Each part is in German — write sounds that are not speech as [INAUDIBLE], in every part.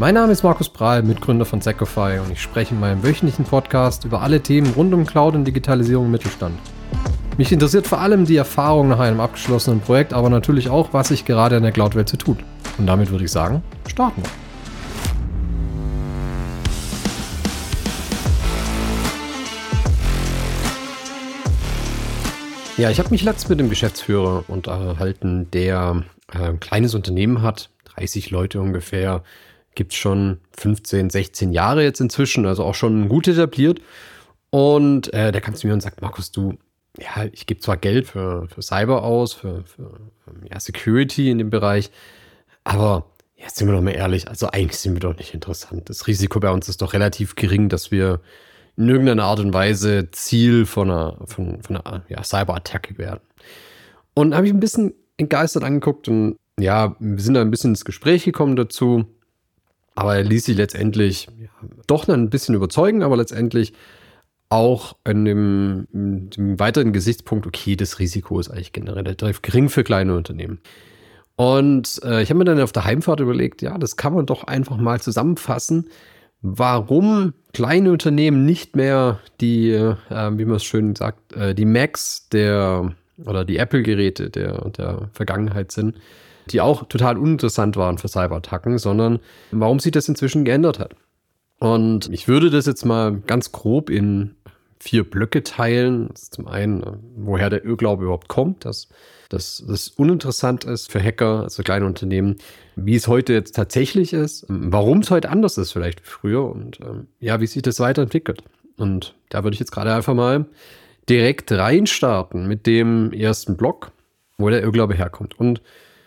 Mein Name ist Markus Prahl, Mitgründer von Secofy und ich spreche in meinem wöchentlichen Podcast über alle Themen rund um Cloud und Digitalisierung im Mittelstand. Mich interessiert vor allem die Erfahrung nach einem abgeschlossenen Projekt, aber natürlich auch, was sich gerade in der Cloud-Welt so tut. Und damit würde ich sagen, starten wir. Ja, ich habe mich letztens mit dem Geschäftsführer unterhalten, der äh, ein kleines Unternehmen hat, 30 Leute ungefähr, gibt es schon 15, 16 Jahre jetzt inzwischen, also auch schon gut etabliert. Und äh, der kam zu mir und sagt, Markus, du, ja, ich gebe zwar Geld für, für Cyber aus, für, für ja, Security in dem Bereich, aber jetzt sind wir doch mal ehrlich, also eigentlich sind wir doch nicht interessant. Das Risiko bei uns ist doch relativ gering, dass wir in irgendeiner Art und Weise Ziel von einer, von, von einer ja, Cyberattacke werden. Und habe ich ein bisschen entgeistert angeguckt und ja, wir sind da ein bisschen ins Gespräch gekommen dazu. Aber er ließ sich letztendlich doch ein bisschen überzeugen, aber letztendlich auch in dem, in dem, weiteren Gesichtspunkt, okay, das Risiko ist eigentlich generell relativ gering für kleine Unternehmen. Und äh, ich habe mir dann auf der Heimfahrt überlegt, ja, das kann man doch einfach mal zusammenfassen, warum kleine Unternehmen nicht mehr die, äh, wie man es schön sagt, äh, die Macs der oder die Apple-Geräte der, der Vergangenheit sind, die auch total uninteressant waren für Cyberattacken, sondern warum sich das inzwischen geändert hat. Und ich würde das jetzt mal ganz grob in vier Blöcke teilen. zum einen, woher der Irrglaube überhaupt kommt, dass das uninteressant ist für Hacker, also kleine Unternehmen, wie es heute jetzt tatsächlich ist, warum es heute anders ist vielleicht früher und ähm, ja, wie sich das weiterentwickelt. Und da würde ich jetzt gerade einfach mal direkt reinstarten mit dem ersten Block, wo der Irrglaube herkommt. Und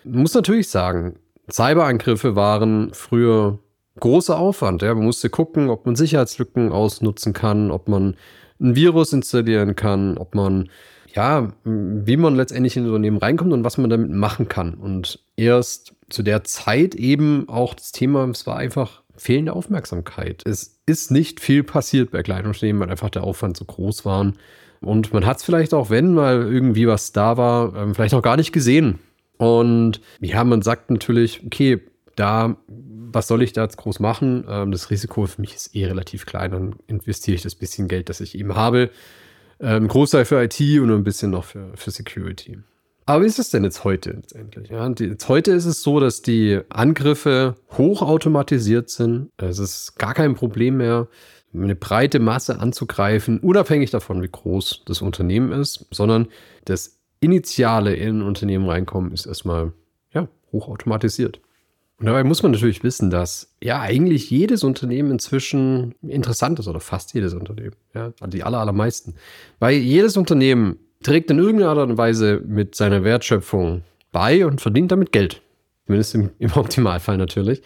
muss natürlich sagen, Cyberangriffe waren früher großer Aufwand. Ja. Man musste gucken, ob man Sicherheitslücken ausnutzen kann, ob man ein Virus installieren kann, ob man ja, wie man letztendlich in Unternehmen reinkommt und was man damit machen kann. Und erst zu der Zeit eben auch das Thema, es war einfach fehlende Aufmerksamkeit. Es ist nicht viel passiert bei Unternehmen, weil einfach der Aufwand so groß war. Und man hat es vielleicht auch, wenn mal irgendwie was da war, ähm, vielleicht auch gar nicht gesehen. Und ja, man sagt natürlich, okay, da, was soll ich da jetzt groß machen? Ähm, das Risiko für mich ist eh relativ klein. Dann investiere ich das bisschen Geld, das ich eben habe ähm, Großteil für IT und ein bisschen noch für, für Security. Aber wie ist es denn jetzt heute letztendlich? Ja, die, jetzt heute ist es so, dass die Angriffe hochautomatisiert sind. Es ist gar kein Problem mehr, eine breite Masse anzugreifen, unabhängig davon, wie groß das Unternehmen ist, sondern das Initiale in ein Unternehmen reinkommen ist erstmal ja, hochautomatisiert. Und dabei muss man natürlich wissen, dass ja eigentlich jedes Unternehmen inzwischen interessant ist oder fast jedes Unternehmen. Ja, also die aller, allermeisten. Weil jedes Unternehmen trägt in irgendeiner Art und Weise mit seiner Wertschöpfung bei und verdient damit Geld. Zumindest im, [LAUGHS] im Optimalfall natürlich.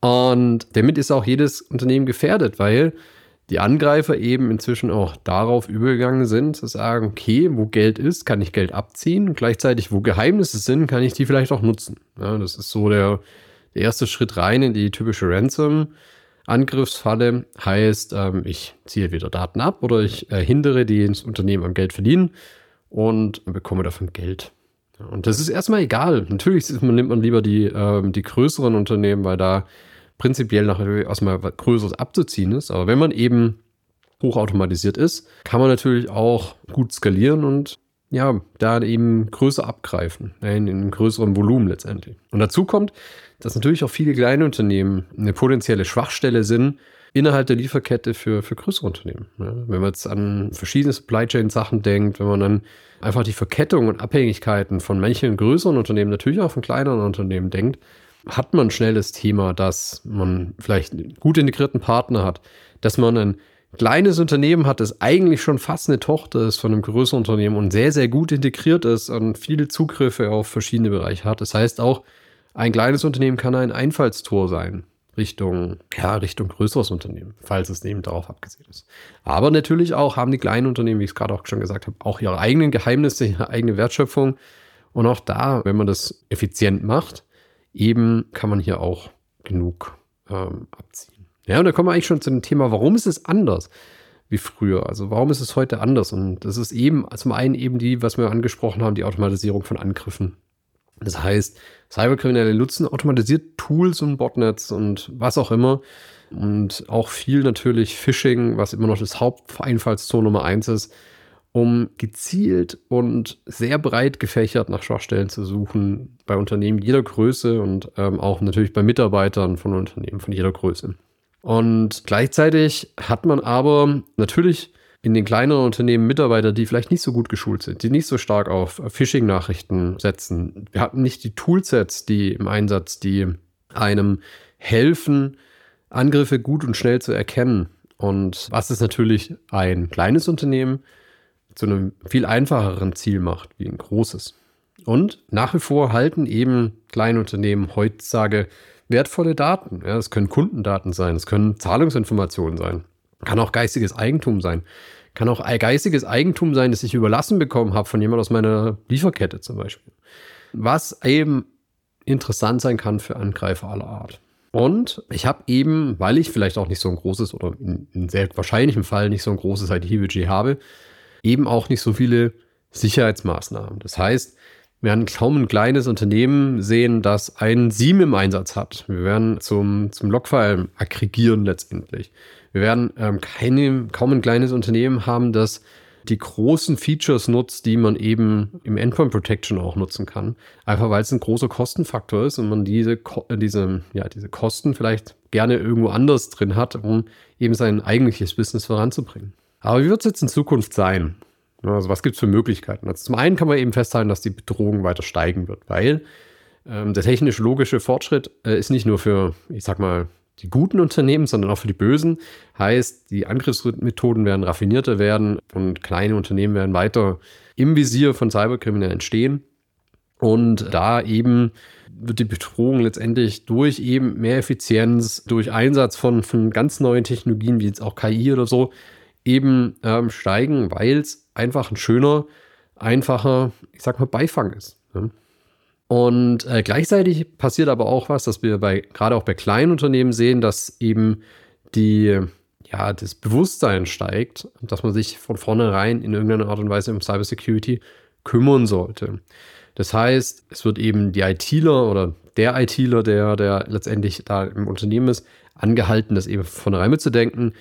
Und damit ist auch jedes Unternehmen gefährdet, weil die Angreifer eben inzwischen auch darauf übergegangen sind, zu sagen, okay, wo Geld ist, kann ich Geld abziehen. Gleichzeitig, wo Geheimnisse sind, kann ich die vielleicht auch nutzen. Ja, das ist so der, der erste Schritt rein in die typische Ransom-Angriffsfalle heißt, ähm, ich ziehe wieder Daten ab oder ich äh, hindere die ins Unternehmen am Geld verdienen und bekomme davon Geld. Und das ist erstmal egal. Natürlich nimmt man lieber die, ähm, die größeren Unternehmen, weil da prinzipiell nachher erstmal was Größeres abzuziehen ist. Aber wenn man eben hochautomatisiert ist, kann man natürlich auch gut skalieren und ja, da eben größer abgreifen, in einem größeren Volumen letztendlich. Und dazu kommt, dass natürlich auch viele kleine Unternehmen eine potenzielle Schwachstelle sind innerhalb der Lieferkette für, für größere Unternehmen. Ja, wenn man jetzt an verschiedene Supply Chain Sachen denkt, wenn man dann einfach die Verkettung und Abhängigkeiten von manchen größeren Unternehmen, natürlich auch von kleineren Unternehmen denkt, hat man schnell das Thema, dass man vielleicht einen gut integrierten Partner hat, dass man ein kleines Unternehmen hat, das eigentlich schon fast eine Tochter ist von einem größeren Unternehmen und sehr, sehr gut integriert ist und viele Zugriffe auf verschiedene Bereiche hat. Das heißt auch, ein kleines Unternehmen kann ein Einfallstor sein. Richtung, ja, Richtung größeres Unternehmen, falls es eben darauf abgesehen ist. Aber natürlich auch haben die kleinen Unternehmen, wie ich es gerade auch schon gesagt habe, auch ihre eigenen Geheimnisse, ihre eigene Wertschöpfung. Und auch da, wenn man das effizient macht, eben kann man hier auch genug ähm, abziehen. Ja, und da kommen wir eigentlich schon zu dem Thema, warum ist es anders wie früher? Also warum ist es heute anders? Und das ist eben zum einen eben die, was wir angesprochen haben, die Automatisierung von Angriffen. Das heißt, Cyberkriminelle nutzen automatisiert Tools und Botnets und was auch immer. Und auch viel natürlich Phishing, was immer noch das Haupteinfallstor Nummer eins ist, um gezielt und sehr breit gefächert nach Schwachstellen zu suchen bei Unternehmen jeder Größe und ähm, auch natürlich bei Mitarbeitern von Unternehmen von jeder Größe. Und gleichzeitig hat man aber natürlich in den kleineren Unternehmen Mitarbeiter, die vielleicht nicht so gut geschult sind, die nicht so stark auf Phishing-Nachrichten setzen. Wir hatten nicht die Toolsets, die im Einsatz, die einem helfen, Angriffe gut und schnell zu erkennen. Und was ist natürlich ein kleines Unternehmen zu einem viel einfacheren Ziel macht wie ein großes. Und nach wie vor halten eben kleine Unternehmen heutzutage wertvolle Daten. Ja, es können Kundendaten sein, es können Zahlungsinformationen sein, kann auch geistiges Eigentum sein, kann auch geistiges Eigentum sein, das ich überlassen bekommen habe von jemand aus meiner Lieferkette zum Beispiel. Was eben interessant sein kann für Angreifer aller Art. Und ich habe eben, weil ich vielleicht auch nicht so ein großes oder in, in sehr wahrscheinlichem Fall nicht so ein großes IT-Budget habe, eben auch nicht so viele Sicherheitsmaßnahmen. Das heißt, wir werden kaum ein kleines Unternehmen sehen, das ein SIEM im Einsatz hat. Wir werden zum, zum Logfile aggregieren letztendlich. Wir werden ähm, keine, kaum ein kleines Unternehmen haben, das die großen Features nutzt, die man eben im Endpoint Protection auch nutzen kann. Einfach weil es ein großer Kostenfaktor ist und man diese, diese, ja, diese Kosten vielleicht gerne irgendwo anders drin hat, um eben sein eigentliches Business voranzubringen. Aber wie wird es jetzt in Zukunft sein? Also was gibt es für Möglichkeiten? Also zum einen kann man eben festhalten, dass die Bedrohung weiter steigen wird, weil ähm, der technisch-logische Fortschritt äh, ist nicht nur für, ich sag mal, die guten Unternehmen, sondern auch für die bösen. Heißt, die Angriffsmethoden werden raffinierter werden und kleine Unternehmen werden weiter im Visier von Cyberkriminellen stehen. Und da eben wird die Bedrohung letztendlich durch eben mehr Effizienz, durch Einsatz von, von ganz neuen Technologien, wie jetzt auch KI oder so, eben ähm, steigen, weil es einfach ein schöner, einfacher, ich sag mal, Beifang ist. Ne? Und äh, gleichzeitig passiert aber auch was, dass wir bei, gerade auch bei kleinen Unternehmen sehen, dass eben die, ja, das Bewusstsein steigt, dass man sich von vornherein in irgendeiner Art und Weise um Cybersecurity kümmern sollte. Das heißt, es wird eben die ITler oder der ITler, der, der letztendlich da im Unternehmen ist, angehalten, das eben von vornherein mitzudenken,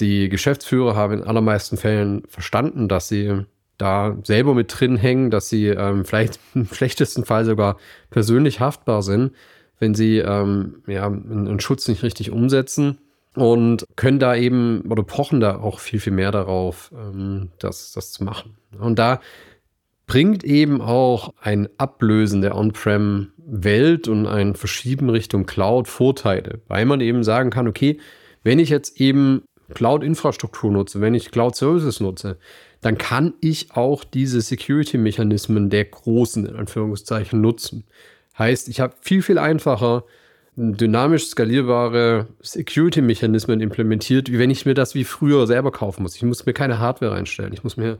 die Geschäftsführer haben in allermeisten Fällen verstanden, dass sie da selber mit drin hängen, dass sie ähm, vielleicht [LAUGHS] im schlechtesten Fall sogar persönlich haftbar sind, wenn sie ähm, ja, einen Schutz nicht richtig umsetzen und können da eben oder pochen da auch viel, viel mehr darauf, ähm, das, das zu machen. Und da bringt eben auch ein Ablösen der On-Prem-Welt und ein Verschieben Richtung Cloud Vorteile, weil man eben sagen kann, okay, wenn ich jetzt eben Cloud-Infrastruktur nutze, wenn ich Cloud-Services nutze, dann kann ich auch diese Security-Mechanismen der großen, in Anführungszeichen, nutzen. Heißt, ich habe viel, viel einfacher dynamisch skalierbare Security-Mechanismen implementiert, wie wenn ich mir das wie früher selber kaufen muss. Ich muss mir keine Hardware einstellen. Ich muss mir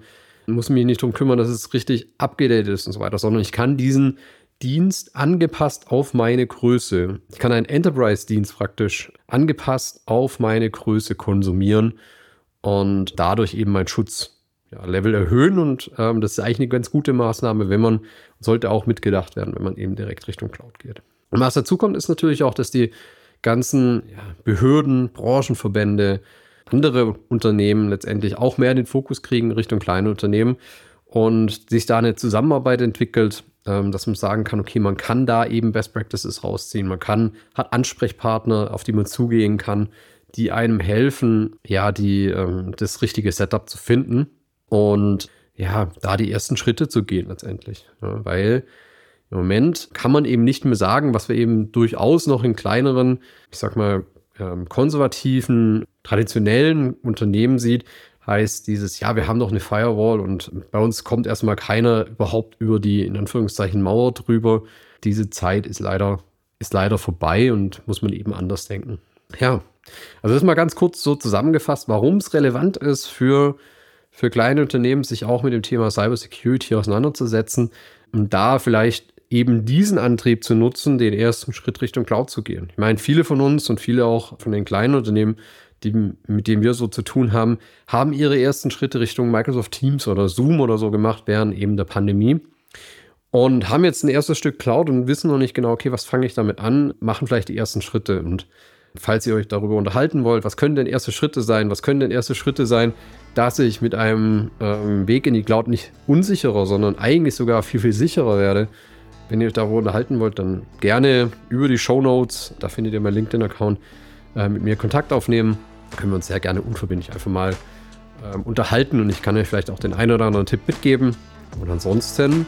muss mich nicht darum kümmern, dass es richtig abgedatet ist und so weiter, sondern ich kann diesen Dienst angepasst auf meine Größe. Ich kann einen Enterprise-Dienst praktisch angepasst auf meine Größe konsumieren und dadurch eben mein Schutzlevel ja, erhöhen. Und ähm, das ist eigentlich eine ganz gute Maßnahme, wenn man, sollte auch mitgedacht werden, wenn man eben direkt Richtung Cloud geht. Und was dazu kommt, ist natürlich auch, dass die ganzen ja, Behörden, Branchenverbände, andere Unternehmen letztendlich auch mehr den Fokus kriegen Richtung kleine Unternehmen und sich da eine Zusammenarbeit entwickelt, dass man sagen kann, okay, man kann da eben Best Practices rausziehen, man kann, hat Ansprechpartner, auf die man zugehen kann, die einem helfen, ja, die, ähm, das richtige Setup zu finden und ja, da die ersten Schritte zu gehen letztendlich. Ja, weil im Moment kann man eben nicht mehr sagen, was wir eben durchaus noch in kleineren, ich sag mal, ähm, konservativen, traditionellen Unternehmen sieht, heißt dieses, ja, wir haben doch eine Firewall und bei uns kommt erstmal keiner überhaupt über die, in Anführungszeichen, Mauer drüber. Diese Zeit ist leider, ist leider vorbei und muss man eben anders denken. Ja, also das mal ganz kurz so zusammengefasst, warum es relevant ist für, für kleine Unternehmen, sich auch mit dem Thema Cybersecurity auseinanderzusetzen und da vielleicht eben diesen Antrieb zu nutzen, den ersten Schritt Richtung Cloud zu gehen. Ich meine, viele von uns und viele auch von den kleinen Unternehmen die, mit denen wir so zu tun haben, haben ihre ersten Schritte Richtung Microsoft Teams oder Zoom oder so gemacht während eben der Pandemie. und haben jetzt ein erstes Stück Cloud und wissen noch nicht genau, okay, was fange ich damit an, machen vielleicht die ersten Schritte und falls ihr euch darüber unterhalten wollt, was können denn erste Schritte sein, was können denn erste Schritte sein, dass ich mit einem ähm, Weg in die Cloud nicht unsicherer, sondern eigentlich sogar viel, viel sicherer werde. Wenn ihr euch darüber unterhalten wollt, dann gerne über die Show Notes, da findet ihr mein LinkedIn-Account, äh, mit mir Kontakt aufnehmen. Können wir uns sehr gerne unverbindlich einfach mal ähm, unterhalten und ich kann euch vielleicht auch den einen oder anderen Tipp mitgeben. Und ansonsten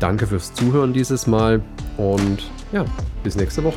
danke fürs Zuhören dieses Mal und ja, bis nächste Woche.